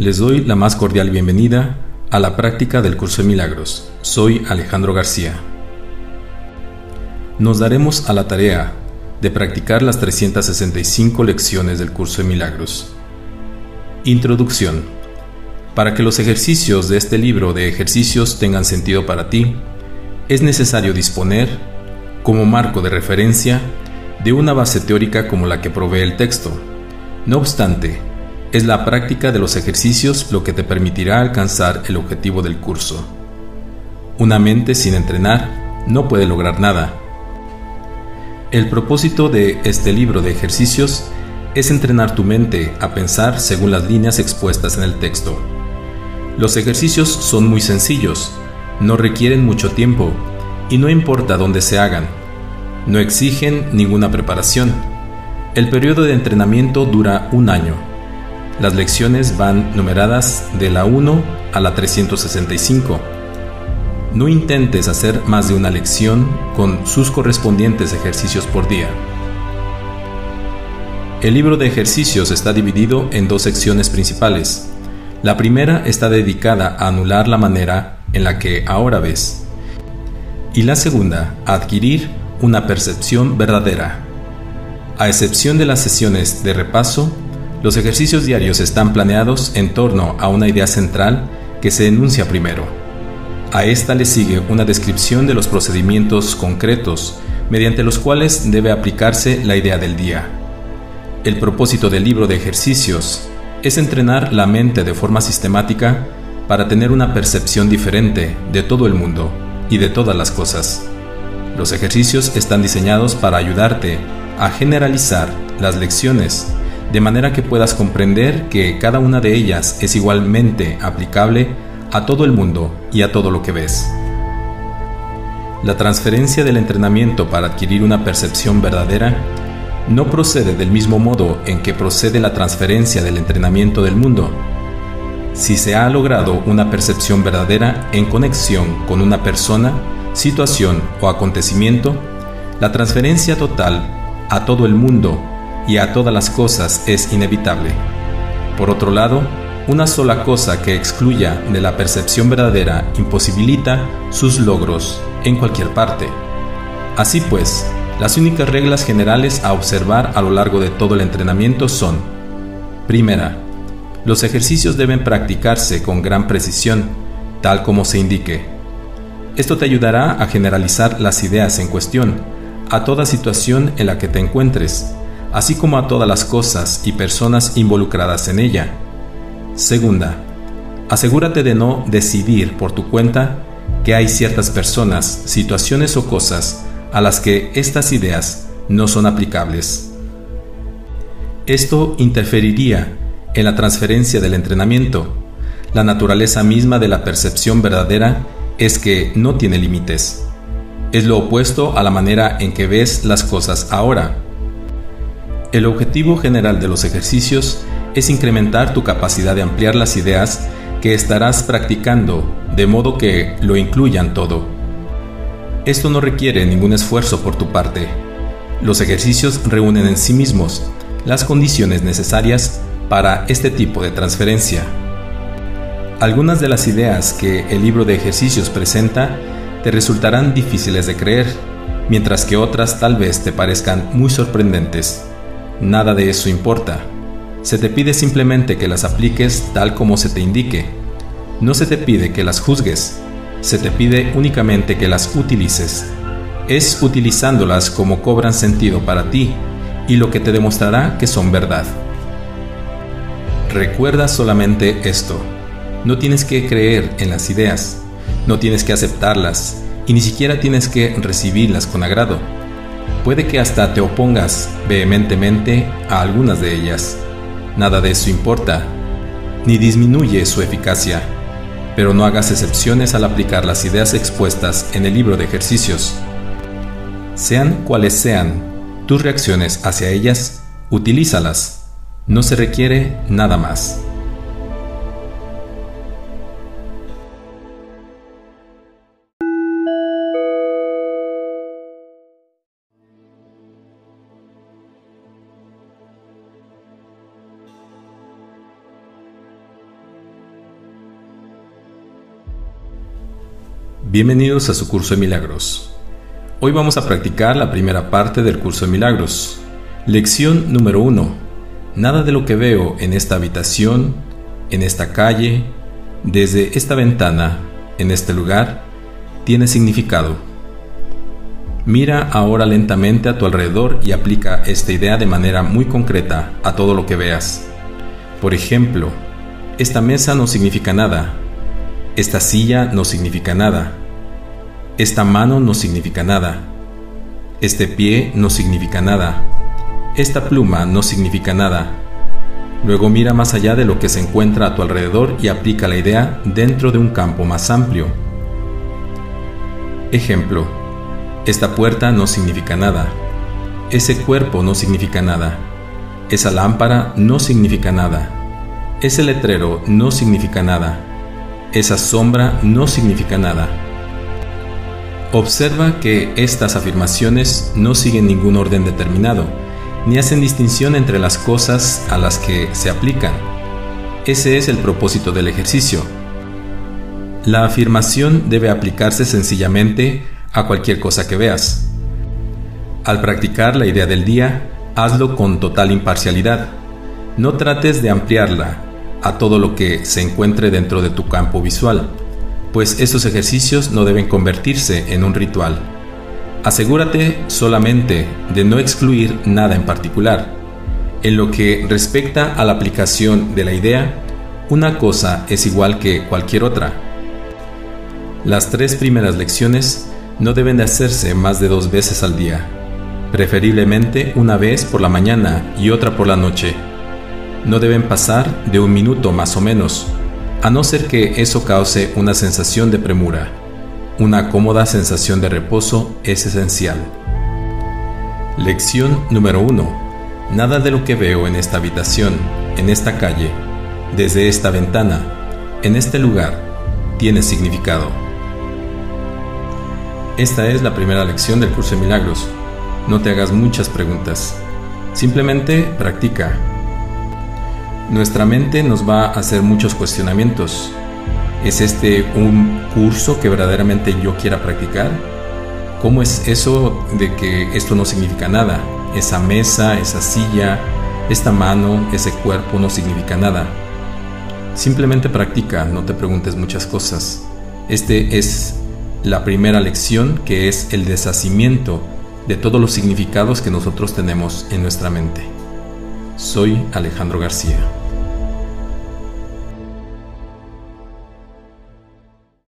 Les doy la más cordial bienvenida a la práctica del curso de milagros. Soy Alejandro García. Nos daremos a la tarea de practicar las 365 lecciones del curso de milagros. Introducción. Para que los ejercicios de este libro de ejercicios tengan sentido para ti, es necesario disponer, como marco de referencia, de una base teórica como la que provee el texto. No obstante, es la práctica de los ejercicios lo que te permitirá alcanzar el objetivo del curso. Una mente sin entrenar no puede lograr nada. El propósito de este libro de ejercicios es entrenar tu mente a pensar según las líneas expuestas en el texto. Los ejercicios son muy sencillos, no requieren mucho tiempo y no importa dónde se hagan. No exigen ninguna preparación. El periodo de entrenamiento dura un año las lecciones van numeradas de la 1 a la 365. No intentes hacer más de una lección con sus correspondientes ejercicios por día. El libro de ejercicios está dividido en dos secciones principales. La primera está dedicada a anular la manera en la que ahora ves. Y la segunda, a adquirir una percepción verdadera. A excepción de las sesiones de repaso, los ejercicios diarios están planeados en torno a una idea central que se enuncia primero. A esta le sigue una descripción de los procedimientos concretos mediante los cuales debe aplicarse la idea del día. El propósito del libro de ejercicios es entrenar la mente de forma sistemática para tener una percepción diferente de todo el mundo y de todas las cosas. Los ejercicios están diseñados para ayudarte a generalizar las lecciones de manera que puedas comprender que cada una de ellas es igualmente aplicable a todo el mundo y a todo lo que ves. La transferencia del entrenamiento para adquirir una percepción verdadera no procede del mismo modo en que procede la transferencia del entrenamiento del mundo. Si se ha logrado una percepción verdadera en conexión con una persona, situación o acontecimiento, la transferencia total a todo el mundo y a todas las cosas es inevitable. Por otro lado, una sola cosa que excluya de la percepción verdadera imposibilita sus logros en cualquier parte. Así pues, las únicas reglas generales a observar a lo largo de todo el entrenamiento son, primera, los ejercicios deben practicarse con gran precisión, tal como se indique. Esto te ayudará a generalizar las ideas en cuestión a toda situación en la que te encuentres así como a todas las cosas y personas involucradas en ella. Segunda, asegúrate de no decidir por tu cuenta que hay ciertas personas, situaciones o cosas a las que estas ideas no son aplicables. Esto interferiría en la transferencia del entrenamiento. La naturaleza misma de la percepción verdadera es que no tiene límites. Es lo opuesto a la manera en que ves las cosas ahora el objetivo general de los ejercicios es incrementar tu capacidad de ampliar las ideas que estarás practicando de modo que lo incluyan todo. Esto no requiere ningún esfuerzo por tu parte. Los ejercicios reúnen en sí mismos las condiciones necesarias para este tipo de transferencia. Algunas de las ideas que el libro de ejercicios presenta te resultarán difíciles de creer, mientras que otras tal vez te parezcan muy sorprendentes. Nada de eso importa. Se te pide simplemente que las apliques tal como se te indique. No se te pide que las juzgues, se te pide únicamente que las utilices. Es utilizándolas como cobran sentido para ti y lo que te demostrará que son verdad. Recuerda solamente esto. No tienes que creer en las ideas, no tienes que aceptarlas y ni siquiera tienes que recibirlas con agrado Puede que hasta te opongas vehementemente a algunas de ellas. Nada de eso importa, ni disminuye su eficacia, pero no hagas excepciones al aplicar las ideas expuestas en el libro de ejercicios. Sean cuales sean tus reacciones hacia ellas, utilízalas. No se requiere nada más. Bienvenidos a su curso de milagros. Hoy vamos a practicar la primera parte del curso de milagros. Lección número 1. Nada de lo que veo en esta habitación, en esta calle, desde esta ventana, en este lugar, tiene significado. Mira ahora lentamente a tu alrededor y aplica esta idea de manera muy concreta a todo lo que veas. Por ejemplo, esta mesa no significa nada, esta silla no significa nada, esta mano no significa nada. Este pie no significa nada. Esta pluma no significa nada. Luego mira más allá de lo que se encuentra a tu alrededor y aplica la idea dentro de un campo más amplio. Ejemplo. Esta puerta no significa nada. Ese cuerpo no significa nada. Esa lámpara no significa nada. Ese letrero no significa nada. Esa sombra no significa nada. Observa que estas afirmaciones no siguen ningún orden determinado, ni hacen distinción entre las cosas a las que se aplican. Ese es el propósito del ejercicio. La afirmación debe aplicarse sencillamente a cualquier cosa que veas. Al practicar la idea del día, hazlo con total imparcialidad. No trates de ampliarla a todo lo que se encuentre dentro de tu campo visual pues estos ejercicios no deben convertirse en un ritual. Asegúrate solamente de no excluir nada en particular. En lo que respecta a la aplicación de la idea, una cosa es igual que cualquier otra. Las tres primeras lecciones no deben de hacerse más de dos veces al día, preferiblemente una vez por la mañana y otra por la noche. No deben pasar de un minuto más o menos, a no ser que eso cause una sensación de premura. Una cómoda sensación de reposo es esencial. Lección número 1. Nada de lo que veo en esta habitación, en esta calle, desde esta ventana, en este lugar, tiene significado. Esta es la primera lección del curso de milagros. No te hagas muchas preguntas. Simplemente practica nuestra mente nos va a hacer muchos cuestionamientos. ¿Es este un curso que verdaderamente yo quiera practicar? ¿Cómo es eso de que esto no significa nada? Esa mesa, esa silla, esta mano, ese cuerpo no significa nada. Simplemente practica, no te preguntes muchas cosas. Este es la primera lección que es el deshacimiento de todos los significados que nosotros tenemos en nuestra mente. Soy Alejandro García.